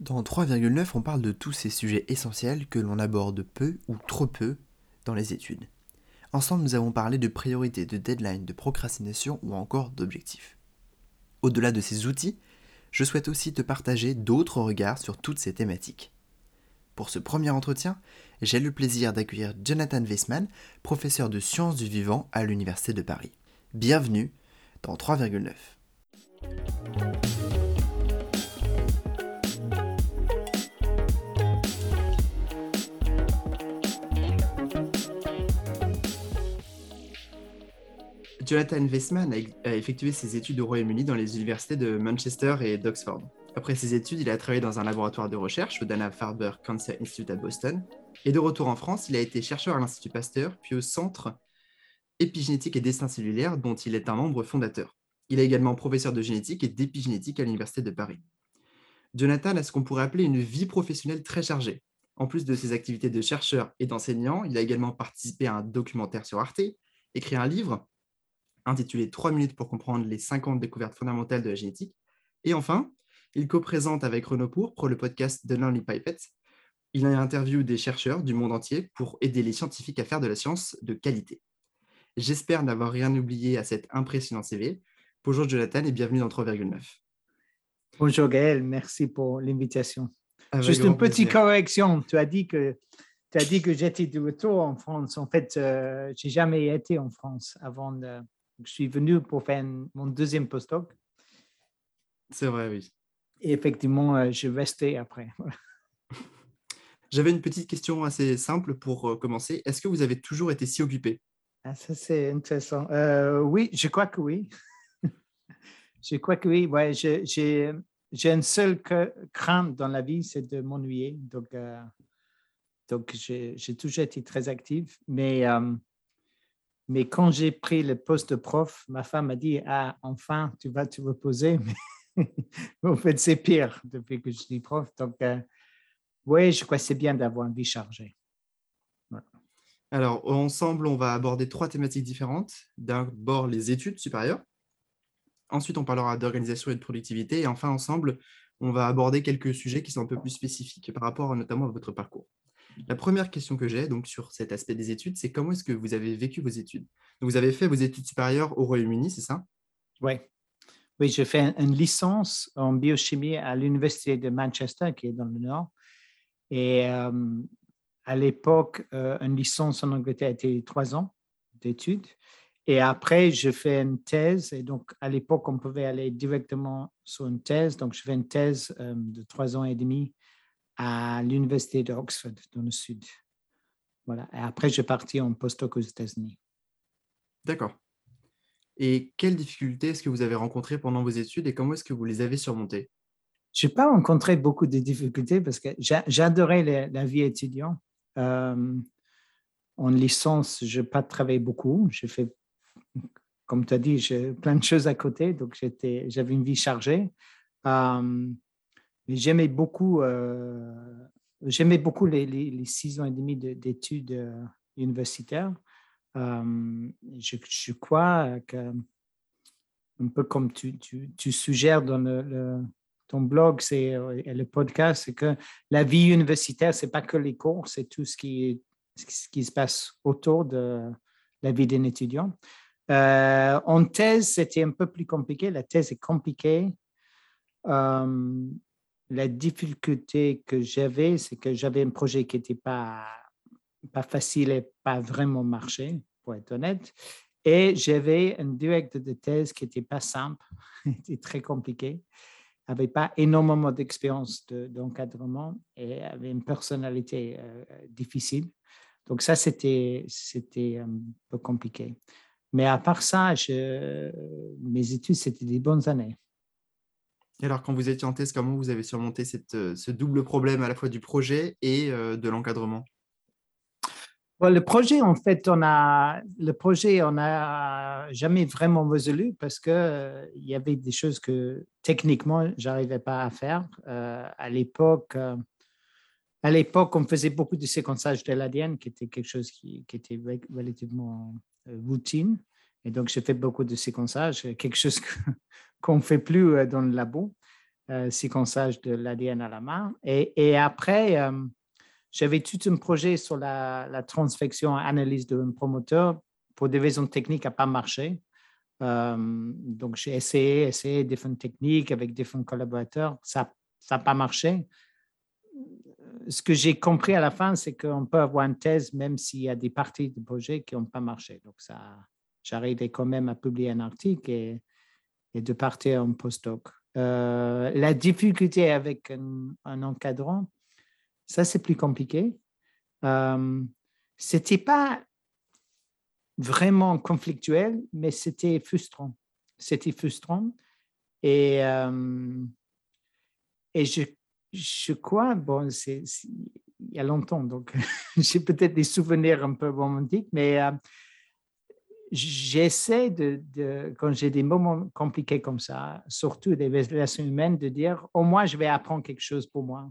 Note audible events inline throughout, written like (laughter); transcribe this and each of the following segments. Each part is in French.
Dans 3,9, on parle de tous ces sujets essentiels que l'on aborde peu ou trop peu dans les études. Ensemble, nous avons parlé de priorités, de deadlines, de procrastination ou encore d'objectifs. Au-delà de ces outils, je souhaite aussi te partager d'autres regards sur toutes ces thématiques. Pour ce premier entretien, j'ai le plaisir d'accueillir Jonathan Weissman, professeur de sciences du vivant à l'Université de Paris. Bienvenue dans 3,9. Jonathan Weissman a effectué ses études au Royaume-Uni dans les universités de Manchester et d'Oxford. Après ses études, il a travaillé dans un laboratoire de recherche au Dana-Farber Cancer Institute à Boston. Et de retour en France, il a été chercheur à l'Institut Pasteur, puis au Centre épigénétique et destin cellulaire, dont il est un membre fondateur. Il est également professeur de génétique et d'épigénétique à l'Université de Paris. Jonathan a ce qu'on pourrait appeler une vie professionnelle très chargée. En plus de ses activités de chercheur et d'enseignant, il a également participé à un documentaire sur Arte, écrit un livre intitulé 3 minutes pour comprendre les 50 découvertes fondamentales de la génétique. Et enfin, il co-présente avec Renaud Pourpre le podcast The Lonely Pipette. Il a interviewé des chercheurs du monde entier pour aider les scientifiques à faire de la science de qualité. J'espère n'avoir rien oublié à cet impressionnant CV. Bonjour Jonathan et bienvenue dans 3,9. Bonjour Gaël, merci pour l'invitation. Juste une petite correction, tu as dit que tu as dit que j'étais de retour en France. En fait, euh, j'ai jamais été en France avant de, je suis venu pour faire mon deuxième postdoc. C'est vrai, oui. Et effectivement, euh, je restais après. (laughs) J'avais une petite question assez simple pour euh, commencer. Est-ce que vous avez toujours été si occupé? Ah, Ça, c'est intéressant. Euh, oui, je crois que oui. (laughs) je crois que oui. Ouais, j'ai une seule crainte dans la vie, c'est de m'ennuyer. Donc, donc j'ai toujours été très active. Mais mais quand j'ai pris le poste de prof, ma femme m'a dit Ah, enfin, tu vas te reposer. (laughs) en fait, c'est pire depuis que je suis prof. Donc, euh, oui, je crois que c'est bien d'avoir une vie chargée. Alors, ensemble, on va aborder trois thématiques différentes. D'abord, les études supérieures. Ensuite, on parlera d'organisation et de productivité. Et enfin, ensemble, on va aborder quelques sujets qui sont un peu plus spécifiques par rapport notamment à votre parcours. La première question que j'ai donc sur cet aspect des études, c'est comment est-ce que vous avez vécu vos études? Vous avez fait vos études supérieures au Royaume-Uni, c'est ça? Oui. Oui, j'ai fait une licence en biochimie à l'Université de Manchester, qui est dans le Nord. Et euh, à l'époque, euh, une licence en Angleterre était trois ans d'études. Et après, je fais une thèse. Et donc, à l'époque, on pouvait aller directement sur une thèse. Donc, je fais une thèse euh, de trois ans et demi à l'université d'Oxford, dans le sud. Voilà. Et après, j'ai parti en postdoc aux États-Unis. D'accord. Et quelles difficultés est-ce que vous avez rencontrées pendant vos études et comment est-ce que vous les avez surmontées? Je n'ai pas rencontré beaucoup de difficultés parce que j'adorais la, vie étudiante. Euh, en licence, je n'ai pas travaillé beaucoup. J'ai fait, comme tu as dit, plein de choses à côté, donc j'avais une vie chargée. Euh, j'aimais beaucoup, euh, j'aimais beaucoup les, six ans et demi d'études euh, universitaires. Euh, je, crois que, un peu comme tu, suggères dans ton blog et le podcast, c'est que la vie universitaire, ce n'est pas que les cours, c'est tout ce qui se passe autour de la vie d'un étudiant. en thèse, c'était un peu plus compliqué. La thèse est compliquée la difficulté que j'avais, c'est que j'avais un projet qui n'était pas, facile et pas vraiment marché, pour être honnête. Et j'avais un directeur de thèse qui n'était pas simple, (laughs) était très compliqué, n'avait pas énormément d'expérience d'encadrement et avait une personnalité euh, difficile. Donc ça, c'était un peu compliqué. Mais à part ça, mes études, c'était des bonnes années. Alors, quand vous étiez en thèse, comment vous avez surmonté euh, ce double problème à la fois du projet et euh, de l'encadrement? Le projet, en fait, on a le projet, on n'a jamais vraiment résolu parce que euh, il y avait des choses que techniquement, j'arrivais pas à faire. à l'époque, à l'époque, on faisait beaucoup de séquençage de l'ADN, qui était quelque chose qui était relativement routine. Et donc, j'ai fait beaucoup de séquençage, quelque chose (laughs) qu'on ne fait plus euh, dans le labo. séquençage de l'ADN à la main. Et, après, j'avais tout un projet sur la, la transfection analyse d'un promoteur. Pour des raisons techniques, n'a pas marché. donc, j'ai essayé, essayé différentes techniques avec différents collaborateurs. Ça n'a pas marché ce que j'ai compris à la fin, c'est qu'on peut avoir une thèse même s'il y a des parties du projet qui n'ont pas marché. Donc, ça, j'arrivais quand même à publier un article et, de partir en postdoc. Euh, la difficulté avec un, encadrant, ça, c'est plus compliqué. Euh, c'était pas vraiment conflictuel, mais c'était frustrant. C'était frustrant. Et, euh, et je je crois, bon, c'est il y a longtemps, donc (laughs) j'ai peut-être des souvenirs un peu romantiques, mais euh, j'essaie de, quand j'ai des moments compliqués comme ça, surtout des relations humaines, de dire au moins je vais apprendre quelque chose pour moi.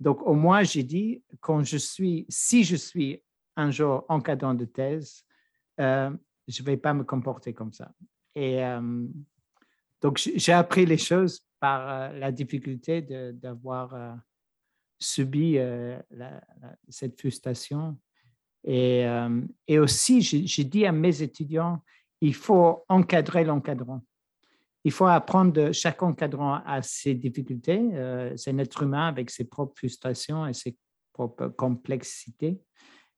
Donc au moins j'ai dit quand je suis, si je suis un jour encadrant de thèse, euh, je ne vais pas me comporter comme ça. Et euh, donc j'ai appris les choses par euh, la difficulté d'avoir subi cette frustration. Et, et aussi, j'ai dit à mes étudiants, il faut encadrer l'encadrant. Il faut apprendre chaque encadrant à ses difficultés. c'est un être humain avec ses propres frustrations et ses propres complexités.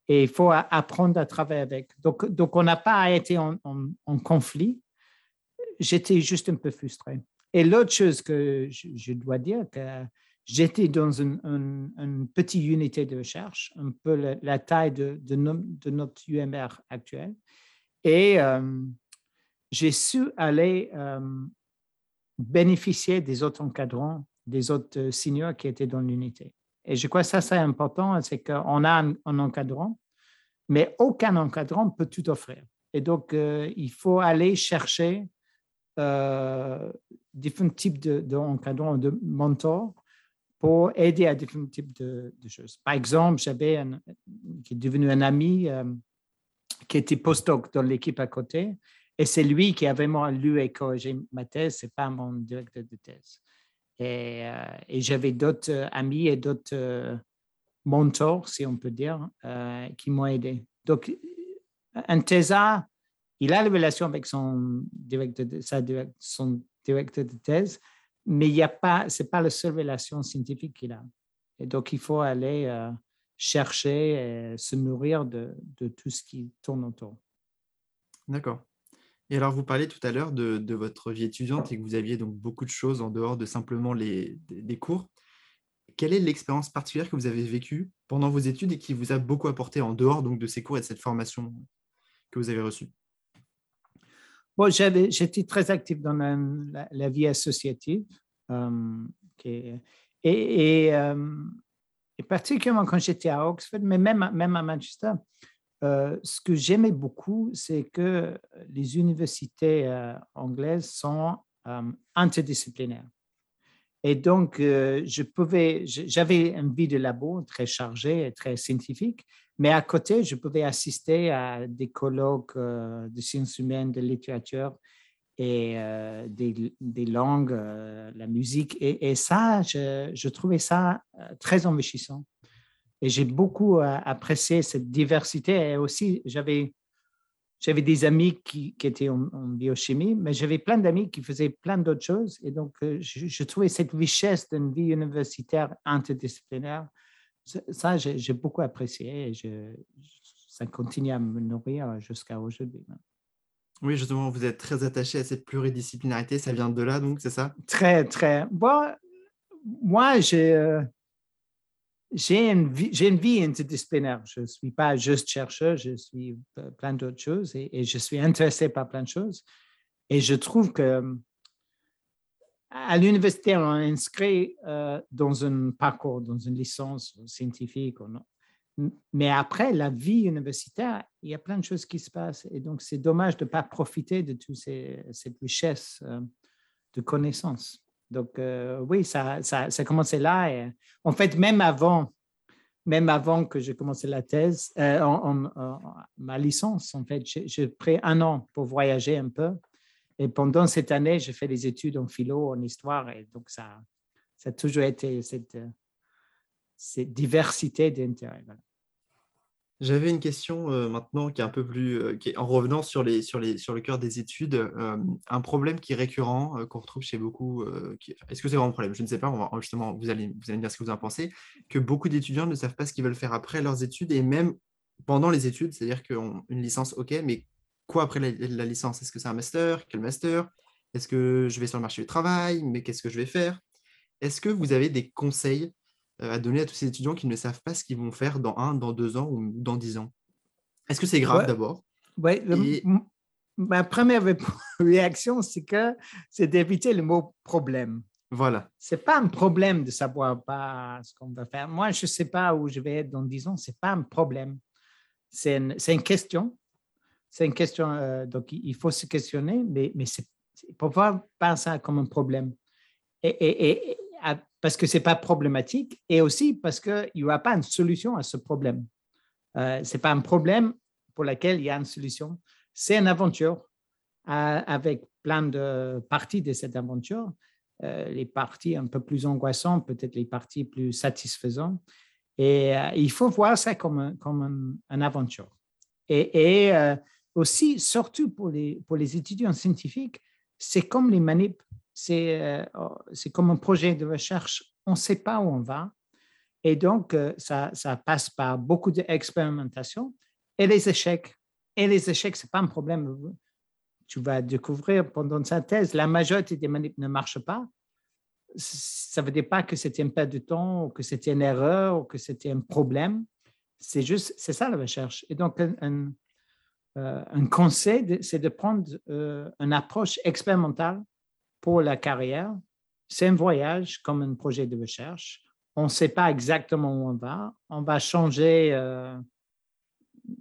Et il faut apprendre à travailler avec. Donc, donc on n'a pas été en, en conflit. J'étais juste un peu frustré. Et l'autre chose que je, dois dire, que j'étais dans une, petite unité de recherche, un peu la, taille de, notre UMR actuel. Et euh, j'ai su aller euh, bénéficier des autres encadrants, des autres seniors qui étaient dans l'unité. Et je crois que ça, c'est important, c'est qu'on a un, encadrant, mais aucun encadrant peut tout offrir. Et donc, euh, il faut aller chercher différents types d'encadrants, de, de, mentors pour aider à différents types de, choses. Par exemple, j'avais un qui est devenu un ami euh, qui était postdoc dans l'équipe à côté, et c'est lui qui a vraiment lu et corrigé ma thèse, c'est pas mon directeur de thèse. Et, euh, j'avais d'autres amis et d'autres mentors, si on peut dire, qui m'ont aidé. Donc, un thésard il a la relation avec son directeur de thèse, mais il pas, ce n'est pas la seule relation scientifique qu'il a. Et donc, il faut aller euh, chercher et se nourrir de, tout ce qui tourne autour. D'accord. Et alors, vous parlez tout à l'heure de, votre vie étudiante et que vous aviez donc beaucoup de choses en dehors de simplement les, cours. Quelle est l'expérience particulière que vous avez vécue pendant vos études et qui vous a beaucoup apporté en dehors donc, de ces cours et de cette formation que vous avez reçue? Bon, j'étais très actif dans la, vie associative. Euh, et, euh, et, particulièrement quand j'étais à Oxford, mais même, même à Manchester, euh, ce que j'aimais beaucoup, c'est que les universités anglaises sont interdisciplinaires. Et donc, je j'avais une vie de labo très chargée et très scientifique, mais à côté, je pouvais assister à des colloques euh, de sciences humaines, de littérature et euh, des, langues, euh, la musique. Et, ça, je, trouvais ça très enrichissant. Et j'ai beaucoup apprécié cette diversité. Et aussi, j'avais, j'avais des amis qui, étaient en, biochimie, mais j'avais plein d'amis qui faisaient plein d'autres choses. Et donc, je trouvais cette richesse d'une vie universitaire interdisciplinaire ça, j'ai beaucoup apprécié et ça continue à me nourrir jusqu'à aujourd'hui. Oui, justement, vous êtes très attaché à cette pluridisciplinarité. Ça vient de là, donc, c'est ça? Très, très. Bon, moi, j'ai euh, une, une, vie interdisciplinaire. Je ne suis pas juste chercheur, je suis plein d'autres choses et, et, je suis intéressé par plein de choses. Et je trouve que à l'université, on est inscrit euh, dans un parcours, dans une licence scientifique. Mais après, la vie universitaire, il y a plein de choses qui se passent. Et donc, c'est dommage de ne pas profiter de toute cette richesse euh, de connaissances. Donc, euh, oui, ça, ça, ça, a commencé là. En fait, même avant, même avant que j'ai commencé la thèse, ma licence, en fait, j'ai pris un an pour voyager un peu et pendant cette année, j'ai fait des études en philo, en histoire, et donc ça, ça a toujours été cette, cette diversité d'intérêts. J'avais une question euh, maintenant qui est un peu plus, euh, qui est, en revenant sur, les, sur, les, sur le cœur des études, euh, un problème qui est récurrent, qu'on retrouve chez beaucoup. Est-ce que c'est vraiment un problème? Je ne sais pas, justement, vous allez, vous allez me dire ce que vous en pensez, que beaucoup d'étudiants ne savent pas ce qu'ils veulent faire après leurs études et même pendant les études, c'est-à-dire qu'une licence, ok, mais quoi après la, la licence? Est-ce que c'est un master? Quel master? Est-ce que je vais sur le marché du travail? Mais qu'est-ce que je vais faire? Est-ce que vous avez des conseils euh, à donner à tous ces étudiants qui ne savent pas ce qu'ils vont faire dans un, dans deux ans ou dans dix ans? Est-ce que c'est grave d'abord? Oui, ma première (laughs) réaction, c'est que c'est d'éviter le mot problème. Voilà. Ce n'est pas un problème de savoir pas ce qu'on va faire. Moi, je ne sais pas où je vais être dans dix ans. Ce n'est pas un problème. C'est une, une, question. C'est une question. Euh, donc, il faut se questionner, mais, mais c'est, faut pas ça comme un problème. Et, parce que ce n'est pas problématique et aussi parce qu'il n'y aura pas une solution à ce problème. Euh, ce n'est pas un problème pour lequel il y a une solution. C'est une aventure euh, avec plein de parties de cette aventure. Euh, les parties un peu plus angoissantes, peut-être les parties plus satisfaisantes. Et il faut voir ça comme, comme une aventure. Et aussi, surtout pour les, pour les étudiants scientifiques, c'est comme les manips euh, oh, c'est comme un projet de recherche, on ne sait pas où on va. Et donc, euh, ça, ça passe par beaucoup d'expérimentation et les échecs. Et les échecs, ce n'est pas un problème. Tu vas découvrir pendant sa thèse, la majorité des manips ne marchent pas. Ça ne veut dire pas que c'était une perte de temps, ou que c'était une erreur, ou que c'était un problème. C'est juste, c'est ça la recherche. Et donc, un, euh, un conseil, c'est de prendre une approche expérimentale pour la carrière. C'est un voyage comme un projet de recherche. On ne sait pas exactement où on va. On va changer euh,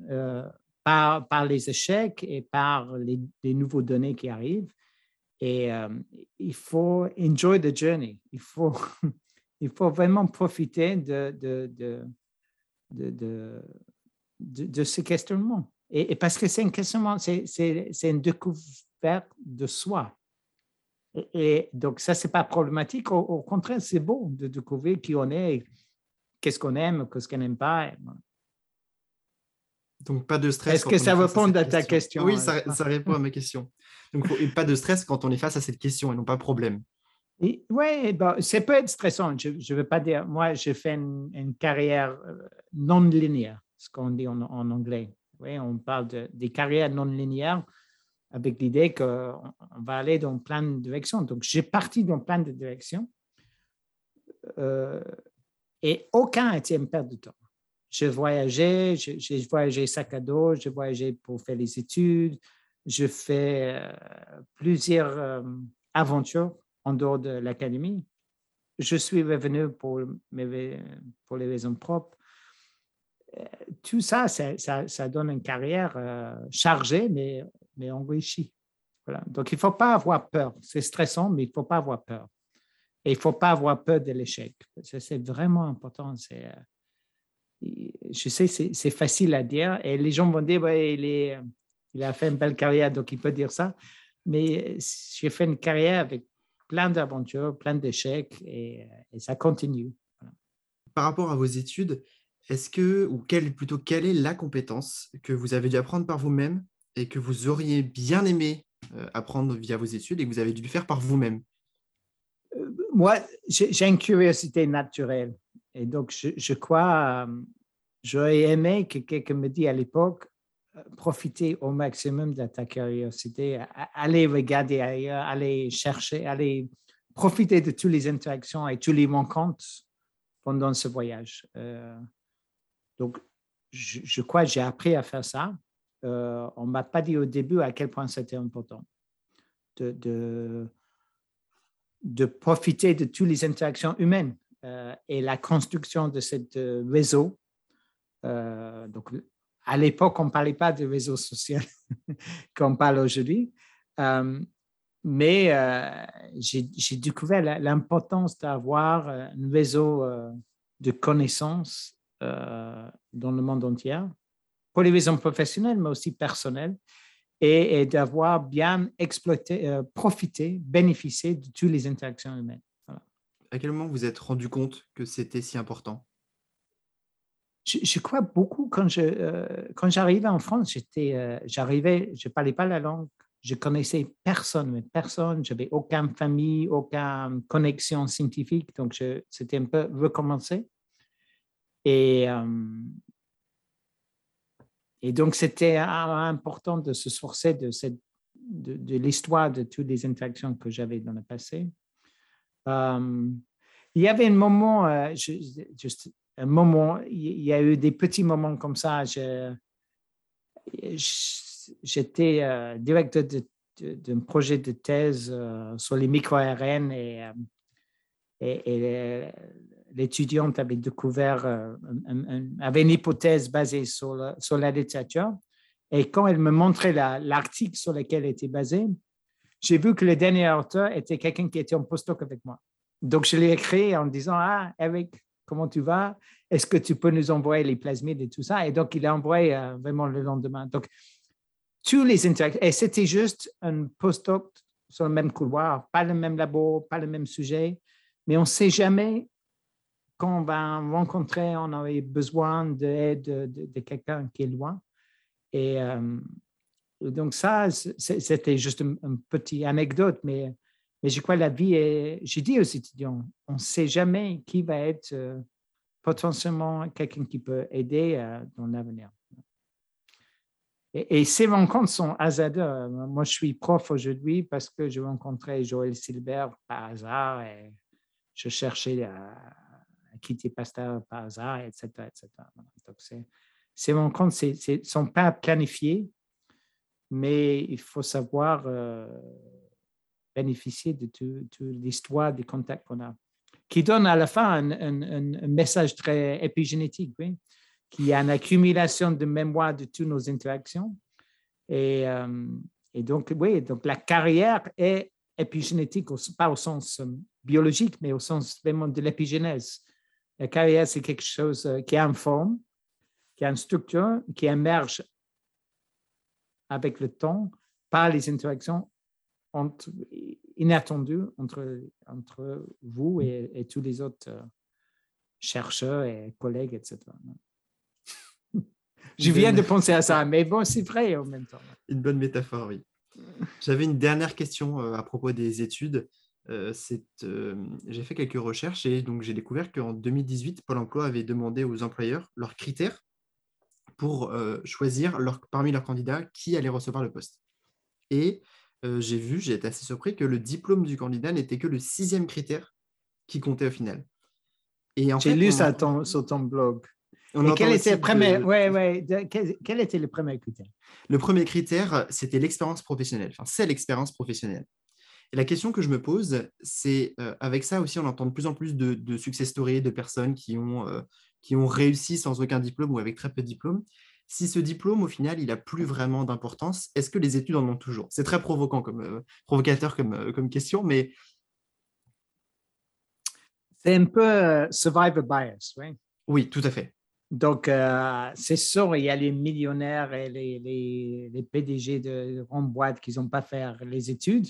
euh, par, les échecs et par les, nouveaux données qui arrivent. Et euh, il faut enjoy the journey. Il faut, (laughs) vraiment profiter de, de, de, de ce questionnement. Et, et, parce que c'est un questionnement, c'est une découverte de soi. Et, donc, ça, ce n'est pas problématique. Au, contraire, c'est beau de découvrir qui on est, qu'est-ce qu'on aime, qu'est-ce qu'on n'aime pas. Donc, pas de stress. Est-ce que ça répond à, ta question, Oui, ça, répond à ma question. Donc, pas de stress quand on est face à cette question et non pas problème. Oui, bon, ça peut être stressant. Je ne veux pas dire, moi, j'ai fait une, carrière euh, non linéaire, ce qu'on dit en, anglais. Oui, on parle de, des carrières non linéaires avec l'idée qu'on va aller dans plein de directions. Donc, j'ai parti dans plein de directions euh, et aucun n'était une perte de temps. J'ai voyagé, j'ai voyagé sac à dos, j'ai voyagé pour faire les études, je fais euh, plusieurs euh, aventures en dehors de l'académie. Je suis revenu pour les raisons propres. Tout ça, ça, ça donne une carrière chargée, mais mais enrichi. Voilà. Donc, il ne faut pas avoir peur. C'est stressant, mais il ne faut pas avoir peur. Et il ne faut pas avoir peur de l'échec. C'est vraiment important. Euh, je sais, c'est facile à dire. Et les gens vont dire, ouais, il, est, il a fait une belle carrière, donc il peut dire ça. Mais j'ai fait une carrière avec plein d'aventures, plein d'échecs, et, ça continue. Par rapport à vos études, est-ce que, ou quelle, plutôt, quelle est la compétence que vous avez dû apprendre par vous-même et que vous auriez bien aimé euh, apprendre via vos études et que vous avez dû le faire par vous-même? Euh, Moi, j'ai une curiosité naturelle. Et donc, je, crois, euh, j'aurais aimé que quelqu'un me dise à l'époque, profiter au maximum de ta curiosité, aller regarder ailleurs, aller chercher, aller profiter de toutes les interactions et tous les rencontres pendant ce voyage. Donc, je, crois que j'ai appris à faire ça. Euh, on ne m'a pas dit au début à quel point c'était important de, profiter de toutes les interactions humaines euh, et la construction de ce euh, réseau. donc, à l'époque, on ne parlait pas de réseau social (laughs) comme on parle aujourd'hui. mais j'ai découvert l'importance d'avoir un réseau de connaissances dans le monde entier pour les raisons professionnelles, mais aussi personnelles, et, d'avoir bien exploité, euh, profité, bénéficié de toutes les interactions humaines. À quel moment vous êtes rendu compte que c'était si important? Je, crois beaucoup quand je euh, quand j'arrivais en France, j'étais euh, j'arrivais, je parlais pas la langue, je connaissais personne, mais personne, j'avais aucune famille, aucune connexion scientifique, donc c'était un peu recommencer. Et et donc, c'était important de se sourcer de, de, l'histoire de toutes les interactions que j'avais dans le passé. Euh, il y avait un moment, euh, juste un moment, il y a eu des petits moments comme ça. J'étais euh, directeur d'un projet de thèse sur les micro-ARN et, l'étudiante avait découvert, euh, avait une hypothèse basée sur, la, sur la littérature. Et quand elle me montrait l'article sur lequel elle était basée, j'ai vu que le dernier auteur était quelqu'un qui était en postdoc avec moi. Donc, je l'ai écrit en disant Ah, Eric, comment tu vas? Est-ce que tu peux nous envoyer les plasmides et tout ça Et donc, il a envoyé euh, vraiment le lendemain. Donc, tous les interactions, et c'était juste un postdoc sur le même couloir, pas le même labo, pas le même sujet, mais on ne sait jamais quand on va rencontrer, on avait besoin d'aide de, de, quelqu'un qui est loin. Et euh, donc ça, c'était juste une, petite anecdote, mais, mais je crois que la vie est... J'ai dit aux étudiants, on ne sait jamais qui va être euh, potentiellement quelqu'un qui peut aider euh, dans l'avenir. Et, ces rencontres sont hasardeuses. Moi, je suis prof aujourd'hui parce que je rencontrais Joël Silbert par hasard et je cherchais à quitter Pasteur par hasard, etc. etc. Donc, ces rencontres ne sont pas planifiées, mais il faut savoir euh, bénéficier de toute l'histoire des contacts qu'on a, qui donne à la fin un, message très épigénétique, qui a une accumulation de mémoire de toutes nos interactions. Et, euh, et donc, oui, donc la carrière est épigénétique, pas au sens euh, biologique, mais au sens vraiment de l'épigénèse. La carrière, c'est quelque chose euh, qui a une forme, qui a une structure, qui émerge avec le temps par les interactions inattendues entre, entre vous et, tous les autres euh, chercheurs et collègues, etc. (laughs) Je viens de penser à ça, mais bon, c'est vrai en même temps. Une bonne métaphore, oui. J'avais une dernière question euh, à propos des études. Euh, euh, j'ai fait quelques recherches et donc j'ai découvert qu'en 2018, Pôle emploi avait demandé aux employeurs leurs critères pour euh, choisir parmi leurs candidats qui allait recevoir le poste. Et j'ai vu, j'ai été assez surpris que le diplôme du candidat n'était que le sixième critère qui comptait au final. J'ai lu ça sur ton blog. quel était, le premier, ouais, ouais, quel, était le premier critère? Le premier critère, c'était l'expérience professionnelle. Enfin, c'est l'expérience professionnelle. Et la question que je me pose, c'est euh, avec ça aussi, on entend de plus en plus de, success stories de personnes qui ont, euh, qui ont réussi sans aucun diplôme ou avec très peu de diplômes. Si ce diplôme, au final, il n'a plus vraiment d'importance, est-ce que les études en ont toujours? C'est très provoquant comme, euh, provocateur comme, comme question, mais... C'est un peu survivor bias, oui. Oui, tout à fait. Donc, c'est sûr, il y a les millionnaires et les, les, les PDG de grandes boîtes qui n'ont pas fait les études.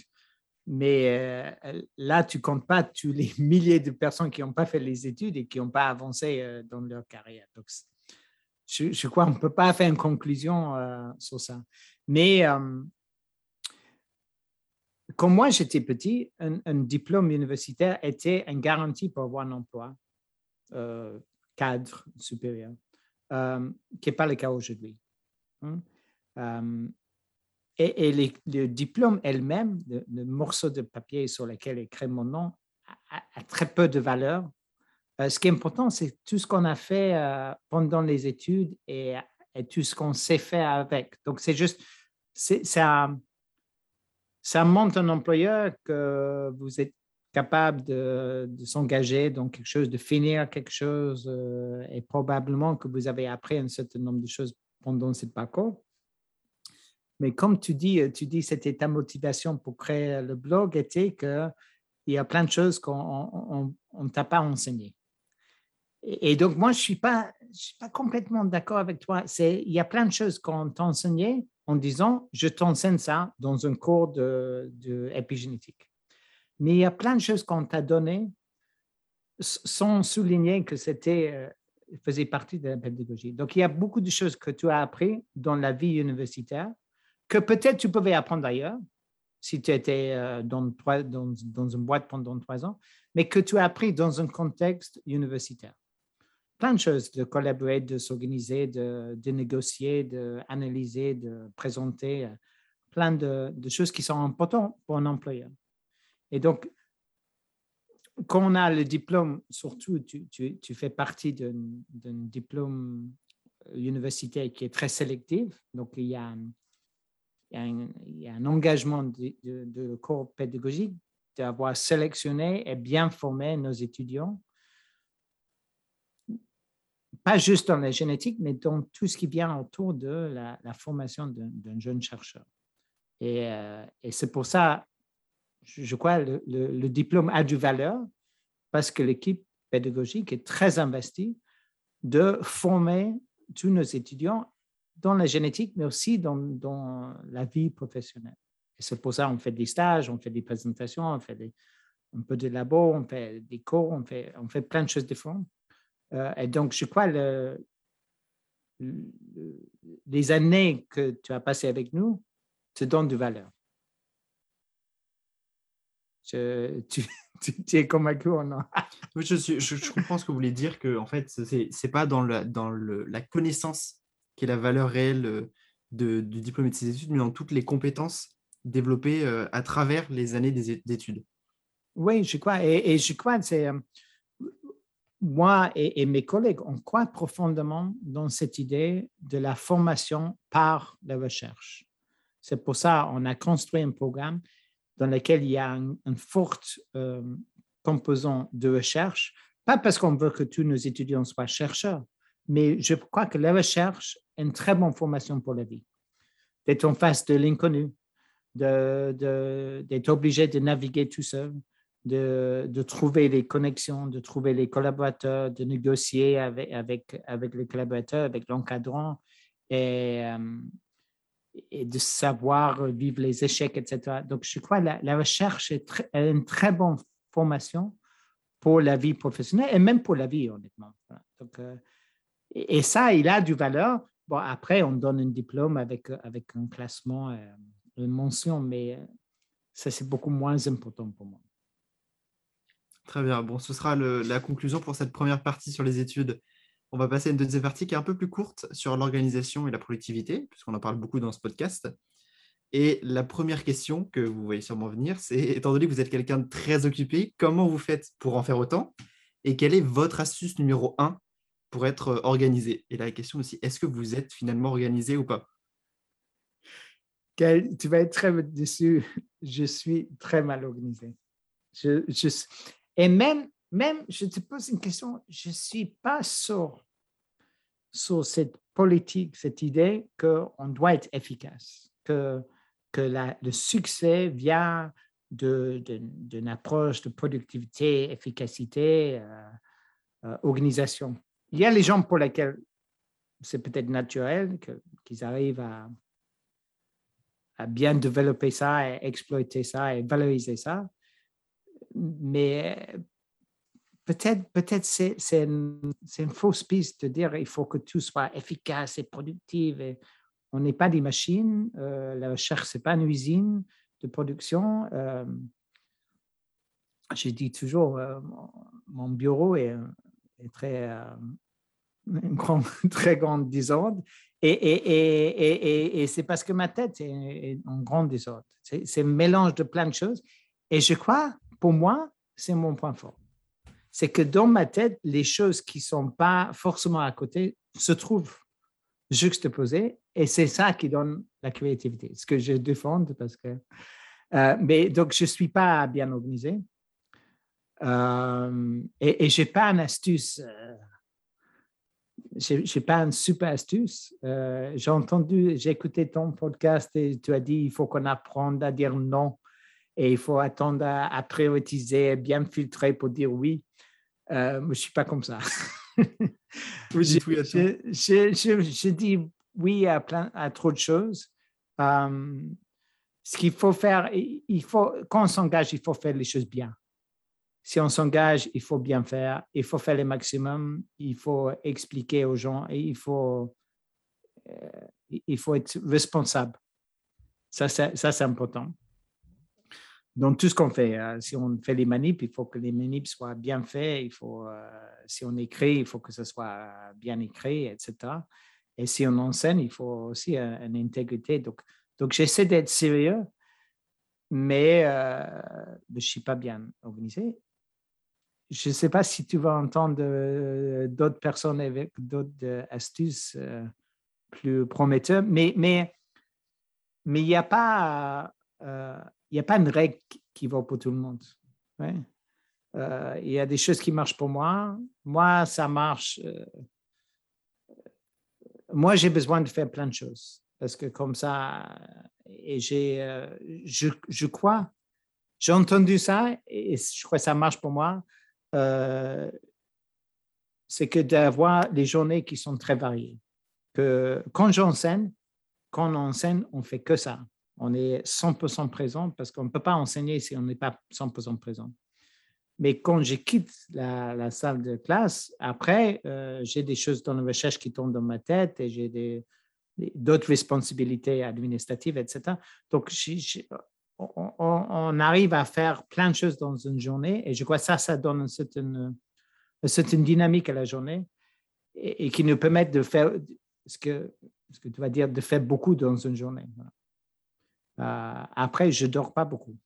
Mais euh, là, tu comptes pas tous les (laughs) milliers de personnes qui n'ont pas fait les études et qui n'ont pas avancé euh, dans leur carrière. Donc, je, crois qu'on ne peut pas faire une conclusion euh, sur ça. Mais quand moi j'étais petit, un, diplôme universitaire était une garantie pour avoir un emploi cadre supérieur, qui n'est pas le cas aujourd'hui. Hein. Et, le diplôme elle-même, le, morceau de papier sur lequel est écrit mon nom, a, très peu de valeur. Euh, ce qui est important, c'est tout ce qu'on a fait euh, pendant les études et, tout ce qu'on sait faire avec. Donc, c'est juste, ça, ça montre un employeur que vous êtes capable de, s'engager dans quelque chose, de finir quelque chose, euh, et probablement que vous avez appris un certain nombre de choses pendant ce parcours. Mais comme tu dis, euh, tu dis c'était ta motivation pour créer le blog était qu'il y a plein de choses qu'on ne t'a pas enseigné. Et, donc, moi, je suis, pas, suis pas complètement d'accord avec toi. Il y a plein de choses qu'on t'a enseigné en disant, je t'enseigne ça dans un cours d'épigénétique. De, Mais il y a plein de choses qu'on t'a donné sans souligner que c'était euh, faisait partie de la pédagogie. Donc, il y a beaucoup de choses que tu as appris dans la vie universitaire que peut-être tu pouvais apprendre ailleurs si tu étais euh, dans, une boîte pendant trois ans, mais que tu as appris dans un contexte universitaire. Plein de choses, de collaborer, de s'organiser, de, de négocier, d'analyser, de présenter, euh, plein de, de choses qui sont importantes pour un employeur. Et donc, quand on a le diplôme, surtout, tu, tu, fais partie d'un diplôme universitaire qui est très sélectif. Donc, il y a, il y a un, engagement de, de, corps pédagogique d'avoir sélectionné et bien formé nos étudiants, pas juste dans la génétique, mais dans tout ce qui vient autour de la, formation d'un jeune chercheur. Et, euh, et c'est pour ça je crois, le, diplôme a du valeur parce que l'équipe pédagogique est très investie de former tous nos étudiants dans la génétique, mais aussi dans, dans la vie professionnelle. Et c'est pour ça qu'on fait des stages, on fait des présentations, on fait des, un peu de labo, on fait des cours, on fait, on fait plein de choses différentes. Euh, et donc, je crois le, les années que tu as passées avec nous te donnent de valeur. Je, tu, (laughs) tu, es convaincu ou non? Je, suis, je, comprends ce que vous voulez dire, que en fait, ce n'est pas dans, la, dans le, la connaissance qui est la valeur réelle euh, du diplôme et de ses études, mais dans toutes les compétences développées euh, à travers les années d'études. Oui, je crois. Et, je crois que c'est. Euh, moi et, et, mes collègues, on croit profondément dans cette idée de la formation par la recherche. C'est pour ça qu'on a construit un programme dans lequel il y a un, un fort euh, composant de recherche, pas parce qu'on veut que tous nos étudiants soient chercheurs, mais je crois que la recherche est une très bonne formation pour la vie. D'être en face de l'inconnu, d'être obligé de naviguer tout seul, de, trouver les connexions, de trouver les collaborateurs, de négocier avec, les collaborateurs, avec l'encadrant. Et, euh, et de savoir vivre les échecs, etc. Donc, je crois que la, recherche est, une très bonne formation pour la vie professionnelle et même pour la vie, honnêtement. Donc, euh, et, ça, il a du valeur. Bon, après, on donne un diplôme avec, avec un classement, euh, une mention, mais euh, ça, c'est beaucoup moins important pour moi. Très bien. Bon, ce sera la conclusion pour cette première partie sur les études on va passer à une deuxième partie qui est un peu plus courte sur l'organisation et la productivité, puisqu'on en parle beaucoup dans ce podcast. Et la première question que vous voyez sûrement venir, c'est, (laughs) étant donné que vous êtes quelqu'un de très occupé, comment vous faites pour en faire autant? Et quelle est votre astuce numéro un pour être organisé Et la question aussi, est-ce que vous êtes finalement organisé ou pas? Tu vas être très déçu. Je suis très mal organisé. Et même, même, je te pose une question, je ne suis pas sûr sur cette politique, cette idée qu'on doit être efficace, que, que le succès vient d'une approche de productivité, efficacité, euh, euh, organisation. Il y a les gens pour lesquels c'est peut-être naturel qu'ils arrivent à, bien développer ça et exploiter ça et valoriser ça. Mais peut-être peut-être c'est, une, fausse piste de dire il faut que tout soit efficace et productif. On n'est pas des machines. Euh, la recherche, ce n'est pas une usine de production. Euh, je dis toujours, euh, mon bureau est, est très, une grande, (laughs) très grande désordre. Et, et, et, et, c'est parce que ma tête est, en grand désordre. C'est, c'est un mélange de plein de choses. Et je crois, pour moi, c'est mon point fort c'est que dans ma tête, les choses qui ne sont pas forcément à côté se trouvent juxtaposées et c'est ça qui donne la créativité, ce que je défends parce que. Euh, mais donc, je ne suis pas bien organisé euh, et, et je n'ai pas une astuce. Euh, je n'ai pas une super astuce. j'ai entendu, j'ai écouté ton podcast et tu as dit il faut qu'on apprenne à dire non et il faut attendre à, à prioriser, bien filtrer pour dire oui. Euh, je ne suis pas comme ça. (laughs) je, dis oui à, plein, à trop de choses. Um, ce qu'il faut faire, il faut, quand on s'engage, il faut faire les choses bien. Si on s'engage, il faut bien faire, il faut faire le maximum, il faut expliquer aux gens et il faut, euh, il faut être responsable. Ça, c'est important. Dans tout ce qu'on fait, hein. si on fait les manips, il faut que les manips soient bien faits. Il faut, euh, si on écrit, il faut que ce soit bien écrit, etc. Et si on enseigne, il faut aussi une intégrité. Donc, donc j'essaie d'être sérieux, mais euh, je ne suis pas bien organisé je ne sais pas si tu vas entendre euh, d'autres personnes avec d'autres euh, astuces euh, plus prometteuses, mais mais mais il n'y a pas il a pas une règle qui va pour tout le monde. Il y a des choses qui marchent pour moi. Moi, ça marche. moi, j'ai besoin de faire plein de choses parce que comme ça, et j'ai, je, je crois, j'ai entendu ça et je crois que ça marche pour moi. Euh, c'est que d'avoir des journées qui sont très variées. Que quand j'enseigne, quand on enseigne, on fait que ça. On est 100% présent parce qu'on ne peut pas enseigner si on n'est pas 100% présent. Mais quand je quitte la, salle de classe, après, euh, j'ai des choses dans la recherche qui tombent dans ma tête et j'ai d'autres responsabilités administratives, etc. Donc, on, arrive à faire plein de choses dans une journée et je crois que ça, ça donne une certaine, dynamique à la journée et, qui nous permet de faire ce que, ce que tu vas dire, de faire beaucoup dans une journée. Euh, après, je dors pas beaucoup.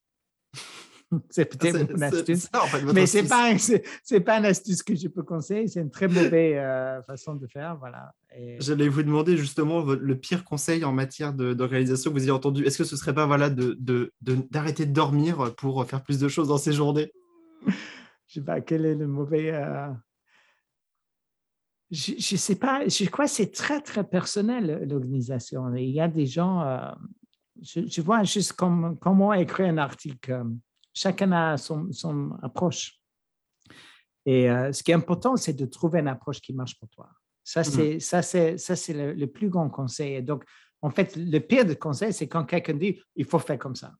(laughs) (laughs) c'est peut-être une astuce. mais ce n'est pas, pas une astuce que je peux conseiller. C'est une très mauvaise euh, façon de faire. Voilà. J'allais vous demander justement le pire conseil en matière d'organisation que vous ayez entendu. Est-ce que ce ne serait pas voilà, de, de, d'arrêter de, dormir pour faire plus de choses dans ces journées? Je ne sais pas quel est le mauvais. Euh, je ne sais pas. Je crois que c'est très, très personnel, l'organisation. Il y a des gens. Euh, je, vois juste comme, comment écrire un article chacun a son, son approche. Et euh, ce qui est important, c'est de trouver une approche qui marche pour toi. Ça, mmh c'est, c'est, ça, c'est le, plus grand conseil. donc, en fait, le pire de conseil, c'est quand quelqu'un dit il faut faire comme ça.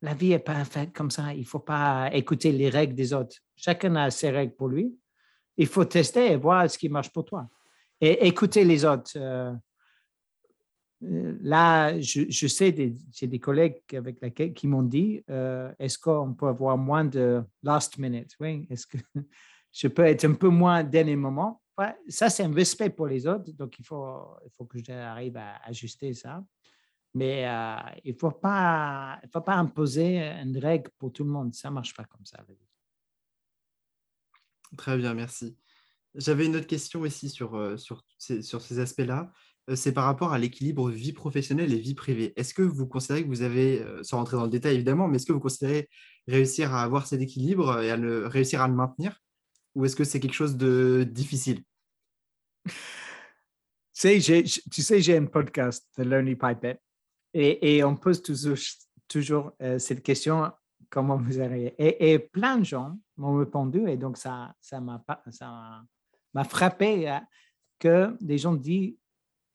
La vie n'est pas faite comme ça. Il ne faut pas écouter les règles des autres. Chacun a ses règles pour lui. Il faut tester et voir ce qui marche pour toi. Et écouter les autres. Euh, là, je, sais, j'ai des collègues avec qui m'ont dit euh, est-ce qu'on peut avoir moins de last minute? Oui? Est-ce que (laughs) je peux être un peu moins dernier moment? Ça, c'est un respect pour les autres, donc il faut, il faut que j'arrive à ajuster ça. Mais euh, il ne faut, pas, faut pas imposer une règle pour tout le monde. Ça ne marche pas comme ça. Très bien, merci. J'avais une autre question aussi sur, euh, sur sur ces aspects-là. Euh, c'est par rapport à l'équilibre vie professionnelle et vie privée. Est-ce que vous considérez que vous avez, euh, sans rentrer dans le détail évidemment, mais est-ce que vous considérez réussir à avoir cet équilibre et à le, réussir à le maintenir? Ou est-ce que c'est quelque chose de difficile? Tu sais, j'ai un podcast, The Lonely Pipette, et, on pose toujours, toujours euh, cette question comment vous et, et, plein de gens m'ont répondu, et donc ça m'a ça m'a frappé que des gens disent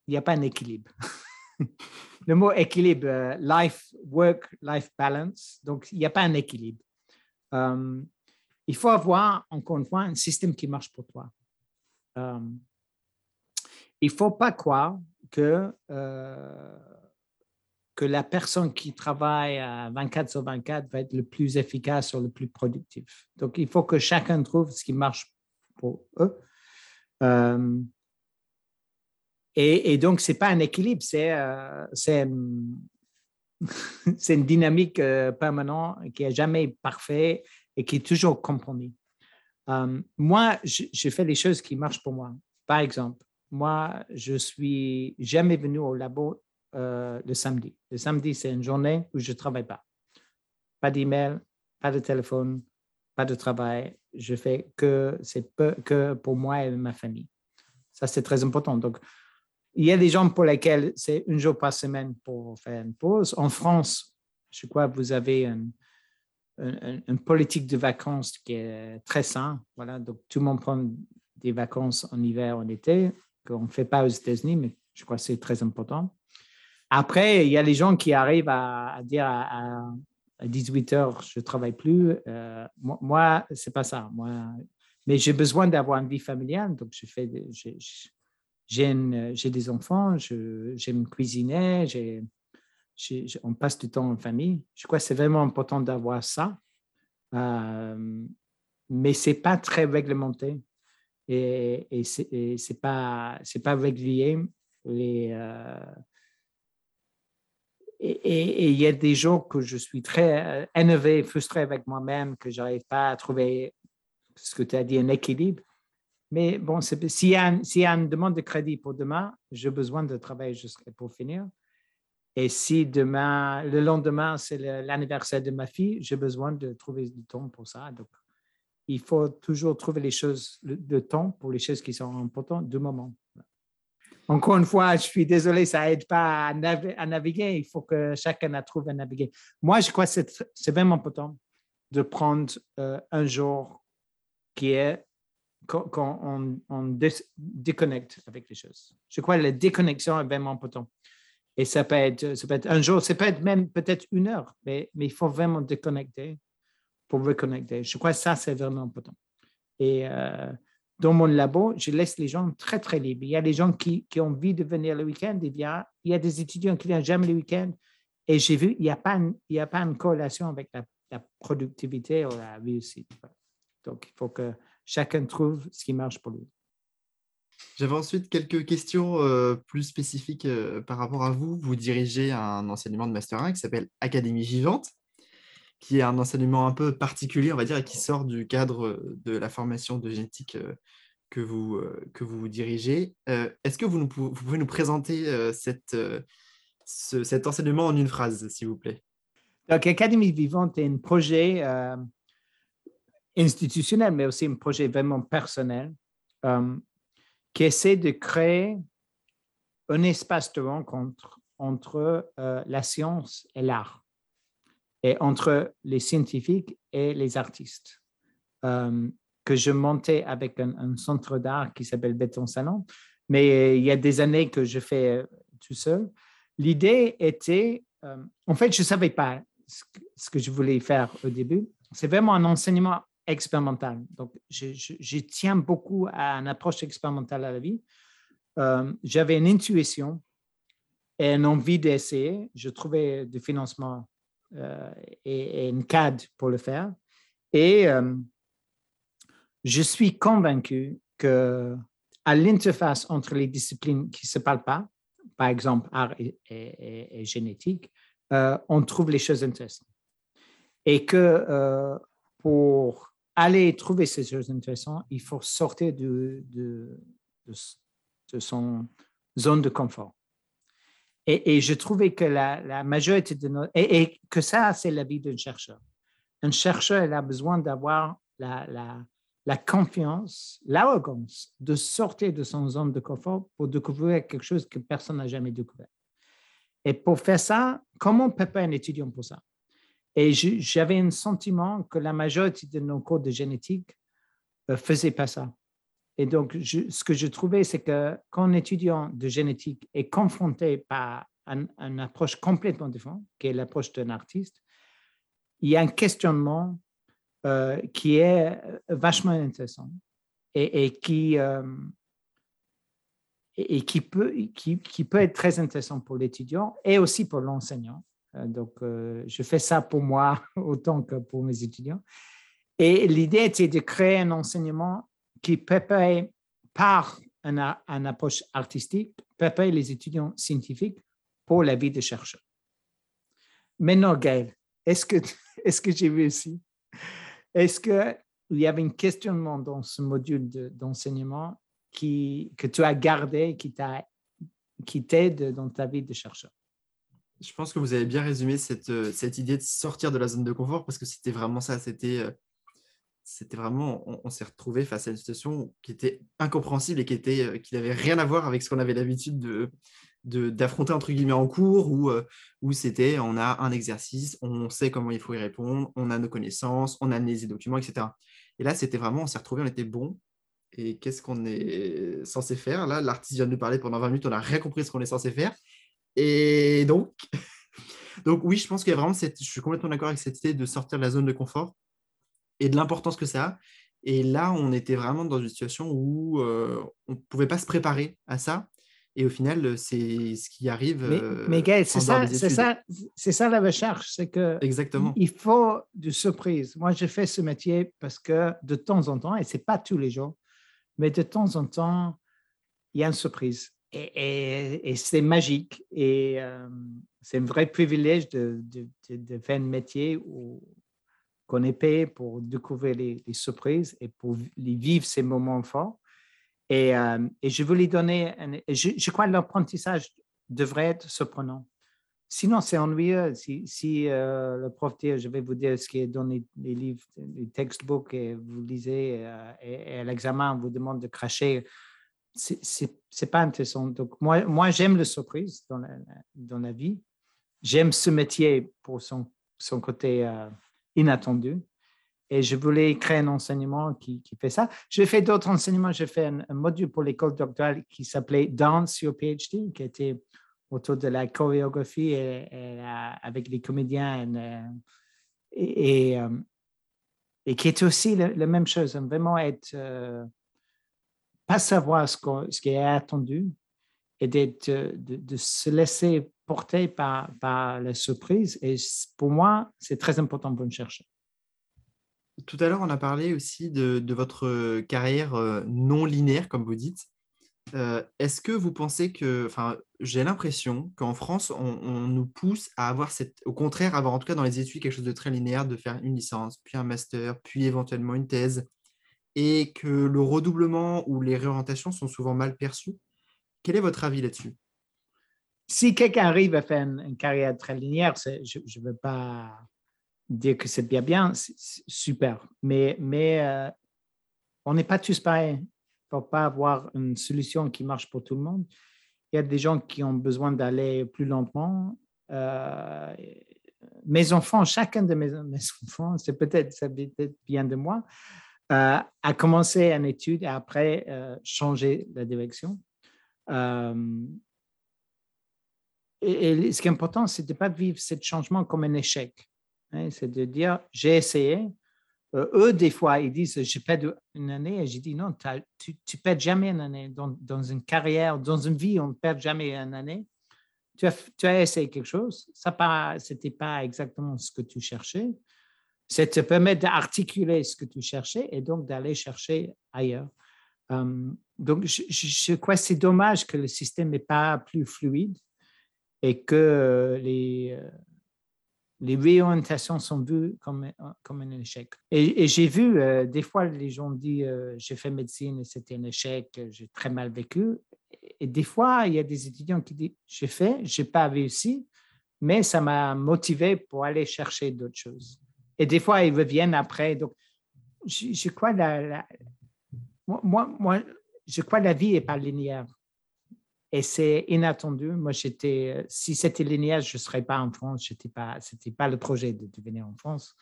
il n'y a pas un équilibre. (laughs) le mot équilibre, euh, life, work, life balance, donc il n'y a pas un équilibre. Euh, il faut avoir, encore une fois, un système qui marche pour toi. Euh, il ne faut pas croire que, que la personne qui travaille à 24 sur 24 va être le plus efficace ou le plus productif. Donc, il faut que chacun trouve ce qui marche pour eux. Et, donc, ce n'est pas un équilibre, c'est euh, (laughs) une dynamique euh, permanente qui n'est jamais parfaite et qui est toujours compromis. Euh, moi, je, fais les choses qui marchent pour moi. Par exemple, moi, je suis jamais venu au labo le samedi. Le samedi, c'est une journée où je ne travaille pas. Pas d'email, pas de téléphone, pas de travail. Je fais que c'est que pour moi et ma famille. Ça, c'est très important. Donc, il y a des gens pour lesquels c'est un jour par semaine pour faire une pause. En France, je crois que vous avez une, politique de vacances qui est très sain. Voilà, donc tout le monde prend des vacances en hiver, en été, qu'on ne fait pas aux États-Unis, mais je crois que c'est très important. Après, il y a les gens qui arrivent à, dire à, à 18 heures, je ne travaille plus. Euh, moi, ce n'est pas ça. Moi, mais j'ai besoin d'avoir une vie familiale. Donc, je fais, j'ai des enfants, j'aime cuisiner, on passe du temps en famille. Je crois que c'est vraiment important d'avoir ça. Euh, mais ce n'est pas très réglementé et, et ce n'est pas, pas régulier. Euh, et il y a des jours que je suis très euh, énervé, frustré avec moi-même, que je n'arrive pas à trouver ce que tu as dit, un équilibre. Mais bon, s'il y, a une demande de crédit pour demain, j'ai besoin de travailler jusqu'à pour finir. Et si demain, le lendemain, c'est l'anniversaire de ma fille, j'ai besoin de trouver du temps pour ça. Donc, il faut toujours trouver les choses, de temps pour les choses qui sont importantes du moment. Encore une fois, je suis désolé, ça n'aide pas à, naviguer. Il faut que chacun trouve à naviguer. Moi, je crois que c'est vraiment important de prendre euh, un jour qui est quand, on, déconnecte avec les choses. Je crois que la déconnexion est vraiment important. Et ça peut être, ça peut être un jour, ça peut être même peut-être une heure, mais, il faut vraiment déconnecter pour reconnecter. Je crois que ça, c'est vraiment important. Et euh, dans mon labo, je laisse les gens très, très libres. Il y a des gens qui, qui ont envie de venir le week-end, il y a, il y a des étudiants qui viennent jamais le week-end. Et j'ai vu, il n'y a, pas il a pas une corrélation avec la, la productivité ou la réussite. Donc, il faut que chacun trouve ce qui marche pour lui. J'avais ensuite quelques questions euh, plus spécifiques euh, par rapport à vous. Vous dirigez un enseignement de Master 1 qui s'appelle Académie Vivante, qui est un enseignement un peu particulier, on va dire, et qui sort du cadre de la formation de génétique euh, que, vous, que vous dirigez. Est-ce que vous, nous, vous, pouvez nous présenter cette, cet enseignement en une phrase, s'il vous plaît? Donc, Académie Vivante est un projet institutionnel, mais aussi un projet vraiment personnel euh, qui essaie de créer un espace de rencontre entre euh, la science et l'art et entre les scientifiques et les artistes euh, que je montais avec un, centre d'art qui s'appelle Béton Salon. Mais il y a des années que je fais tout seul. L'idée était, en fait, je ne savais pas ce que je voulais faire au début. C'est vraiment un enseignement expérimental. Donc, je, tiens beaucoup à une approche expérimentale à la vie. Euh, j'avais une intuition et une envie d'essayer. Je trouvais du financement euh, et, une cadre pour le faire. Et euh, je suis convaincu que à l'interface entre les disciplines qui ne se parlent pas, par exemple art et, génétique, on trouve les choses intéressantes. Et que pour aller trouver ces choses intéressantes, il faut sortir de, de, de, son zone de confort. Et, je trouvais que la, la majorité de nos... Et, que ça, c'est la vie d'un chercheur. Un chercheur, il a besoin d'avoir la, la, la confiance, l'arrogance de sortir de son zone de confort pour découvrir quelque chose que personne n'a jamais découvert. Et pour faire ça, comment on prépare un étudiant pour ça? Et j'avais un sentiment que la majorité de nos cours de génétique ne euh, faisaient pas ça. Et donc, ce que je trouvais, c'est que quand un étudiant de génétique est confronté par une approche complètement différente, qui est l'approche d'un artiste, il y a un questionnement euh, qui est euh, vachement intéressant et, qui, peut être très intéressant pour l'étudiant et aussi pour l'enseignant. Euh, donc, euh, je fais ça pour moi (laughs) autant que pour mes étudiants. Et l'idée était de créer un enseignement qui prépare par une, approche artistique, prépare les étudiants scientifiques pour la vie de chercheur. Maintenant, Gaël, est-ce que, (laughs) est que j'ai réussi? Est-ce qu'il y avait un questionnement dans ce module d'enseignement qui, que tu as gardé, qui t'aide dans ta vie de chercheur? Je pense que vous avez bien résumé cette, euh, cette, idée de sortir de la zone de confort parce que c'était vraiment ça. C'était, euh, c'était vraiment, on, s'est retrouvé face à une situation qui était incompréhensible et qui était, euh, qui n'avait rien à voir avec ce qu'on avait l'habitude de, d'affronter entre guillemets en cours où, où c'était on a un exercice, on sait comment il faut y répondre, on a nos connaissances, on a les documents, etc. Et là, c'était vraiment, on s'est retrouvé, on était bon. Et qu'est-ce qu'on est censé faire? Là, l'artiste vient de nous parler pendant 20 minutes, on n'a rien compris ce qu'on est censé faire. Et donc, (laughs) Donc oui, je pense qu'il y a vraiment cette, je suis complètement d'accord avec cette idée de sortir de la zone de confort et de l'importance que ça a. Et là, on était vraiment dans une situation où euh, on ne pouvait pas se préparer à ça. Et au final, c'est ce qui arrive. Mais, mais c'est ça, c'est ça, c'est ça la recherche, c'est que Exactement. il faut de surprise. Moi, j'ai fait ce métier parce que de temps en temps, et c'est pas tous les jours, mais de temps en temps, il y a une surprise. Et, c'est magique. Et euh, c'est un vrai privilège de, faire un métier qu'on est payé pour découvrir les, les, surprises et pour les vivre ces moments forts. Et, euh, et je lui donner, je, crois que l'apprentissage devrait être surprenant. Sinon, c'est ennuyeux. Si, euh, le prof dit, je vais vous dire ce qui est dans les, livres, les textbooks, et vous lisez, et, à l'examen, on vous demande de cracher c'est pas intéressant. Donc, moi, moi j'aime la surprise dans la, dans la vie. J'aime ce métier pour son, son côté euh, inattendu. Et je voulais créer un enseignement qui, qui fait ça. J'ai fait d'autres enseignements. J'ai fait un, module pour l'école doctorale qui s'appelait Dance Your PhD, qui était autour de la chorégraphie et, avec les comédiens euh, et, euh, et, qui était aussi la, même chose, vraiment être pas savoir ce, qui est attendu et de, de, se laisser porter par, la surprise. Et pour moi, c'est très important pour me chercher. Tout à l'heure, on a parlé aussi de, votre carrière euh, non linéaire, comme vous dites. Euh, est-ce que vous pensez que, enfin, j'ai l'impression qu'en France, on, on, nous pousse à avoir cette, au contraire, avoir en tout cas dans les études quelque chose de très linéaire, de faire une licence, puis un master, puis éventuellement une thèse, et que le redoublement ou les réorientations sont souvent mal perçues. Quel est votre avis là-dessus? Si quelqu'un arrive à faire une, carrière très linéaire, je ne veux pas dire que c'est bien bien, super. Mais, euh, on n'est pas tous pareils. Il ne faut pas avoir une solution qui marche pour tout le monde. Il y a des gens qui ont besoin d'aller plus lentement. Euh, mes enfants, chacun de mes, mes (laughs) enfants, c'est peut-être, ça peut-être bien de moi, euh, a commencé une étude et après euh, changer la direction. Euh, et, ce qui est important, c'est de ne pas vivre ce changement comme un échec. Hein, c'est de dire, j'ai essayé. eux, des fois, ils disent, je perds une année. Et j'ai dit, non, tu ne perds jamais une année. Dans, dans, une carrière, dans une vie, on ne perd jamais une année. Tu as, tu as essayé quelque chose. Ce n'était pas exactement ce que tu cherchais ça te permet d'articuler ce que tu cherchais et donc d'aller chercher ailleurs. Um, donc, je, crois que c'est dommage que le système n'est pas plus fluide et que les, euh, les réorientations sont vues comme, un échec. Et, j'ai vu, euh, des fois, les gens disent euh, j'ai fait médecine et c'était un échec, j'ai très mal vécu. Et des fois, il y a des étudiants qui disent j'ai fait, je n'ai pas réussi, mais ça m'a motivé pour aller chercher d'autres choses. Et des fois, ils reviennent après. Donc, je, crois la, moi, moi, je crois la vie n'est pas linéaire. Et c'est inattendu. Moi, j'étais, si c'était linéaire, je ne serais pas en France. Ce n'était pas, le projet de, venir en France.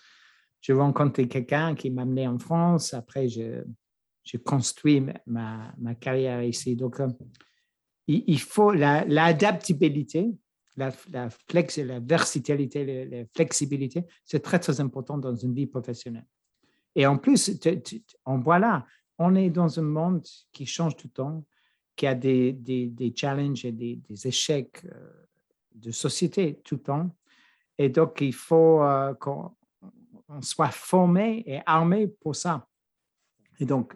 Je rencontré quelqu'un qui m'a amené en France. Après, je, je construis ma, ma carrière ici. Donc, euh, il, il, faut l'adaptabilité la, la, flex, la versatilité, la, flexibilité, c'est très, très important dans une vie professionnelle. Et en plus, on voit là, on est dans un monde qui change tout le temps, qui a des, des, des challenges et des, des, échecs euh, de société tout le temps. Et donc, il faut euh, qu'on soit formé et armé pour ça. Et donc,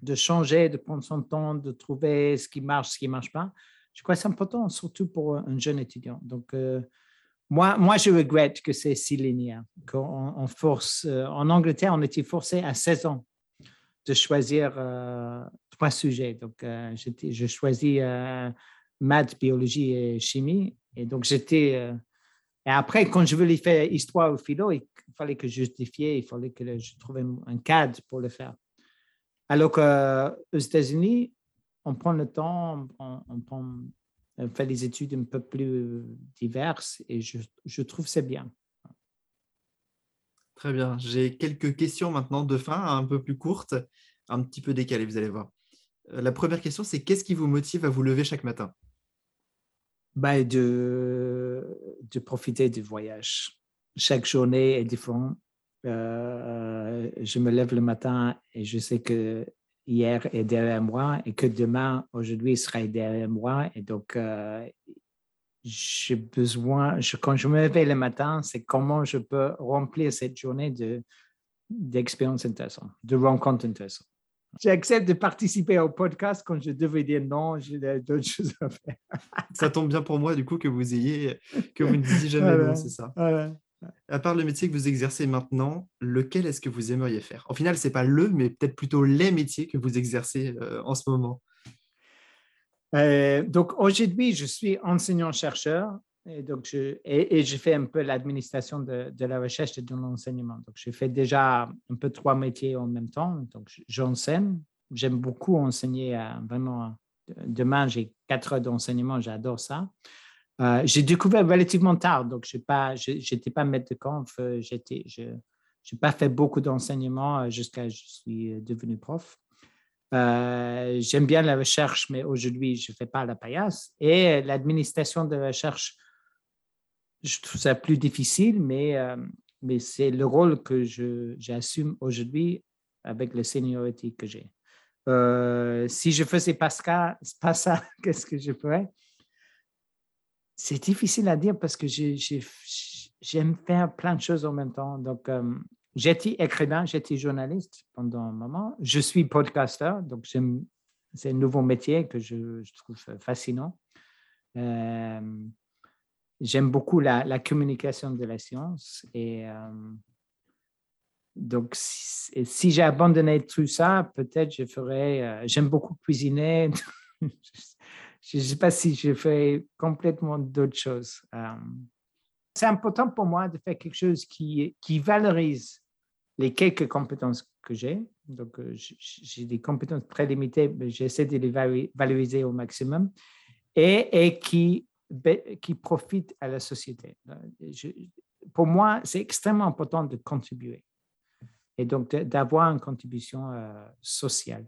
de changer, de prendre son temps, de trouver ce qui marche, ce qui ne marche pas, je crois que c'est important, surtout pour un jeune étudiant. Donc, euh, moi, moi, je regrette que c'est si linéaire. Qu'on force, euh, en Angleterre, on était forcé à 16 ans de choisir euh, trois sujets. Donc, je choisis maths, biologie et chimie. Et donc, j'étais. et après, quand je voulais faire histoire ou philo, il fallait que je justifie, il fallait que je trouve un cadre pour le faire. Alors qu'aux États-Unis, on prend le temps, on, fait des études un peu plus diverses et je, trouve c'est bien. Très bien. J'ai quelques questions maintenant de fin, un peu plus courtes, un petit peu décalées, vous allez voir. Euh, la première question, c'est qu'est-ce qui vous motive à vous lever chaque matin? Ben de, de profiter du voyage. Chaque journée est différente. Euh, je me lève le matin et je sais que hier est derrière moi et que demain, aujourd'hui, sera derrière moi. Et donc, euh, j'ai besoin, quand je me réveille le matin, c'est comment je peux remplir cette journée de, d'expériences intéressantes, de rencontres intéressantes. J'accepte de participer au podcast quand je devais dire non, j'ai d'autres choses à faire. ça tombe bien pour moi, du coup, que vous ayez, que vous ne disiez jamais non, c'est ça. À part le métier que vous exercez maintenant, lequel est-ce que vous aimeriez faire? Au final, ce n'est pas le, mais peut-être plutôt les métiers que vous exercez euh, en ce moment. Euh, donc aujourd'hui, je suis enseignant-chercheur et je, et, je fais un peu l'administration de, de, la recherche et de l'enseignement. Donc je fais déjà un peu trois métiers en même temps. Donc j'enseigne. J'aime beaucoup enseigner. Euh, vraiment, demain j'ai quatre heures d'enseignement. J'adore ça. Euh, j'ai découvert relativement tard, donc je n'étais pas maître de conf, j'étais, je n'ai pas fait beaucoup d'enseignement jusqu'à ce que je suis devenu prof. Euh, j'aime bien la recherche, mais aujourd'hui, je ne fais pas la paillasse. Et l'administration de la recherche, je trouve ça plus difficile, mais, euh, c'est le rôle que j'assume aujourd'hui avec la seniority que j'ai. Euh, si je faisais pas ça, pas ça (laughs) qu'est-ce que je ferais? C'est difficile à dire parce que j'aime faire plein de choses en même temps. Donc, J'étais écrivain, j'étais journaliste pendant un moment. Je suis podcasteur, donc c'est un nouveau métier que je, trouve fascinant. Euh, j'aime beaucoup la, communication de la science et euh, donc si, j'ai abandonné tout ça, peut-être je ferais. Euh, j'aime beaucoup cuisiner. (laughs) je ne sais pas si je fais complètement d'autres choses. c'est important pour moi de faire quelque chose qui, valorise les quelques compétences que j'ai. Donc, euh, j'ai des compétences très limitées, mais j'essaie de les valoriser au maximum et, qui, qui profitent à la société. pour moi, c'est extrêmement important de contribuer et donc d'avoir une contribution euh, sociale.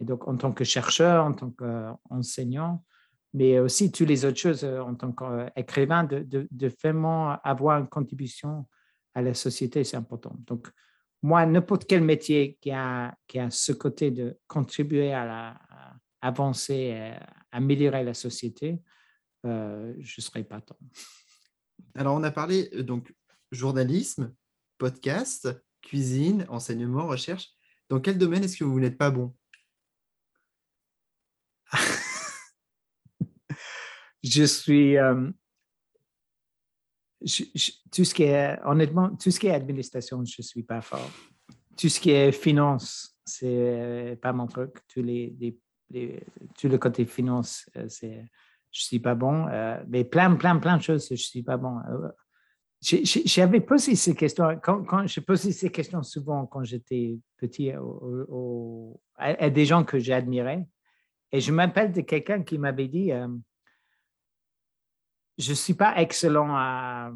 Et donc, en tant que chercheur, en tant qu'enseignant, mais aussi toutes les autres choses euh, en tant qu'écrivain, de, vraiment avoir une contribution à la société, c'est important. Donc, moi, n'importe quel métier qui a, qui a ce côté de contribuer à, la, avancer, à améliorer la société, euh, je ne serais pas tant. Alors, on a parlé euh, donc journalisme, podcast, cuisine, enseignement, recherche. Dans quel domaine est-ce que vous n'êtes pas bon? Je suis, euh, tout ce qui est, honnêtement, tout ce qui est administration, je ne suis pas fort. Tout ce qui est finance, c'est pas mon truc. Tout le côté finance, euh, c'est, je ne suis pas bon. Euh, mais plein, plein, plein de choses, je ne suis pas bon. Euh, j'avais posé ces questions, quand, quand ces questions souvent quand j'étais petit à, des gens que j'admirais. Et je m'appelle de quelqu'un qui m'avait dit, je suis pas excellent à,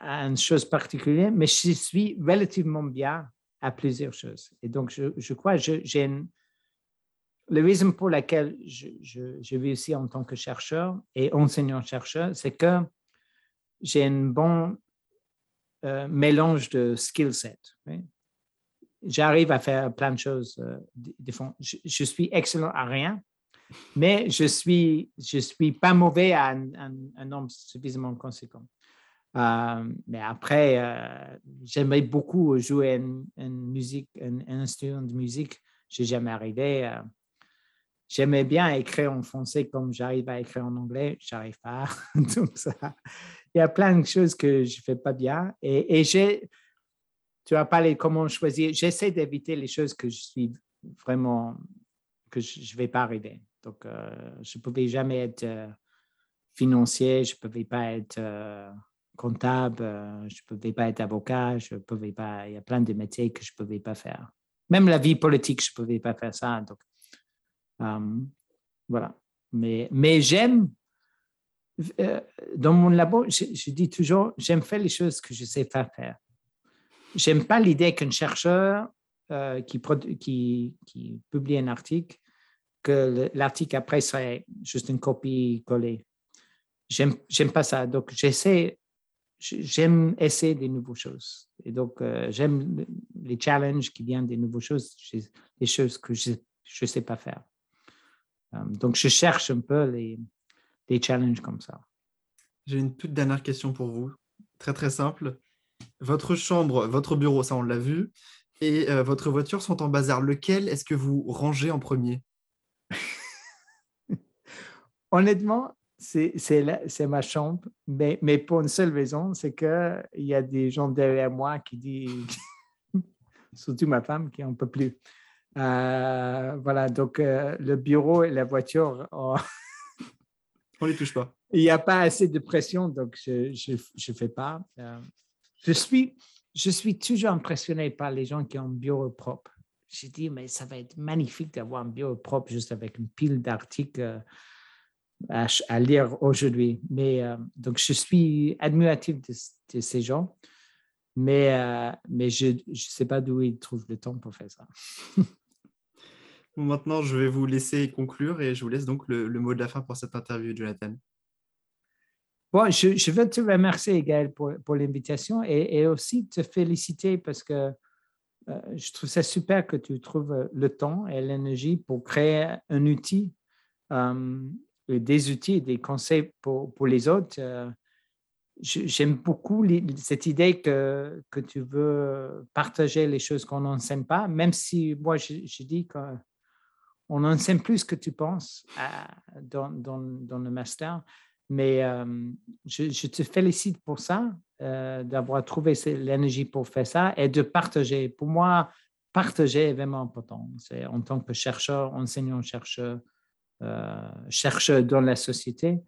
une chose particulière, mais je suis relativement bien à plusieurs choses. Et donc, je, crois que j'ai une... La raison pour laquelle je, je, vis ici en tant que chercheur et enseignant-chercheur, c'est que j'ai un bon euh, mélange de skill set. J'arrive à faire plein de choses. Euh, je, suis excellent à rien, mais je suis, je suis pas mauvais à un, nombre suffisamment conséquent. Euh, mais après, euh, j'aimerais beaucoup jouer une, musique, un, instrument de musique. Je n'ai jamais arrivé. Euh, j'aimais bien écrire en français comme j'arrive à écrire en anglais. J'arrive pas. (laughs) Il y a plein de choses que je fais pas bien. Et, et j'ai, tu as parlé comment choisir. J'essaie d'éviter les choses que je suis vraiment que je ne vais pas arriver. Donc, euh, je ne pouvais jamais être euh, financier, je ne pouvais pas être euh, comptable, je ne pouvais pas être avocat, je pouvais pas. Il y a plein de métiers que je ne pouvais pas faire. Même la vie politique, je ne pouvais pas faire ça. Donc, voilà. Mais, mais j'aime, dans mon labo, je, dis toujours, j'aime faire les choses que je sais faire faire. J'aime pas l'idée qu'un chercheur qui, publie un article que l'article après serait juste une copie collée. j'aime pas ça. Donc, j'essaie, j'aime essayer des nouvelles choses. Et donc, euh, j'aime les challenges qui viennent des nouvelles choses, des choses que je ne sais pas faire. Euh, donc, je cherche un peu les, les challenges comme ça. J'ai une toute dernière question pour vous, très très simple. Votre chambre, votre bureau, ça on l'a vu, et euh, votre voiture sont en bazar. Lequel est-ce que vous rangez en premier? (laughs) Honnêtement, c'est ma chambre, mais, mais pour une seule raison, c'est qu'il y a des gens derrière moi qui disent, (laughs) surtout ma femme, qui n'en peut plus. Euh, voilà, donc euh, le bureau et la voiture, oh. (laughs) on ne les touche pas. Il n'y a pas assez de pression, donc je ne fais pas. Euh, je, suis, je suis toujours impressionné par les gens qui ont un bureau propre. Je dis, mais ça va être magnifique d'avoir un bureau propre juste avec une pile d'articles à, lire aujourd'hui. Mais donc, je suis admiratif de, ces gens, mais, mais je ne sais pas d'où ils trouvent le temps pour faire ça. (laughs) Maintenant, je vais vous laisser conclure et je vous laisse donc le, mot de la fin pour cette interview, Jonathan. Bon, je, je veux te remercier, Gaël, pour, pour l'invitation et, aussi te féliciter parce que euh, je trouve ça super que tu trouves le temps et l'énergie pour créer un outil, euh, des outils, des conseils pour, les autres. Euh, j'aime beaucoup cette idée que, que tu veux partager les choses qu'on n'enseigne pas, même si moi, je, je dis que on enseigne plus que tu penses euh, dans, dans, le master. Mais euh, je, te félicite pour ça, euh, d'avoir trouvé l'énergie pour faire ça et de partager. Pour moi, partager est vraiment important. C'est en tant que chercheur, enseignant, chercheur, chercheur dans la société,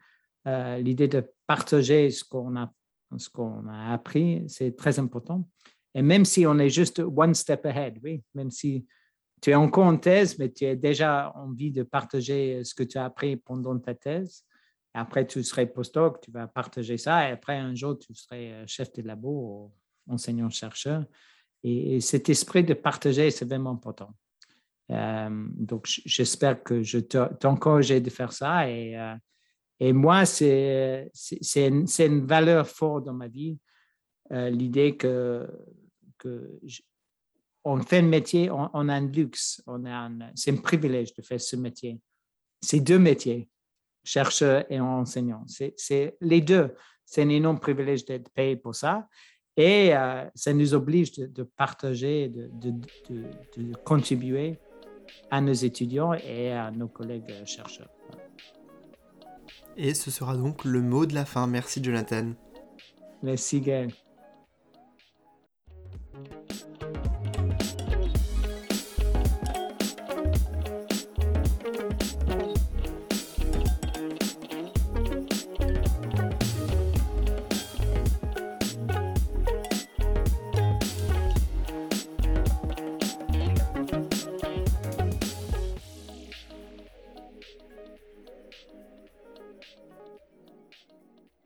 l'idée de partager ce qu'on a, ce qu'on a appris, c'est très important. Et même si on est juste one step ahead, oui, même si tu es encore en thèse, mais tu as déjà envie de partager ce que tu as appris pendant ta thèse. Après, tu serais postdoc, tu vas partager ça. Et après, un jour, tu serais euh, chef de labo, enseignant-chercheur. Et, cet esprit de partager, c'est vraiment important. Euh, donc, j'espère que je t'encourage de faire ça. Et, euh, moi, c'est une, une, valeur forte dans ma vie, l'idée que, que on fait un métier, on, a un luxe, on c'est un privilège de faire ce métier. C'est deux métiers, chercheur et enseignant. C'est les deux. C'est un énorme privilège d'être payé pour ça. Et euh, ça nous oblige de, partager, de, de, contribuer à nos étudiants et à nos collègues chercheurs. Et ce sera donc le mot de la fin. Merci Jonathan. Merci Gaël.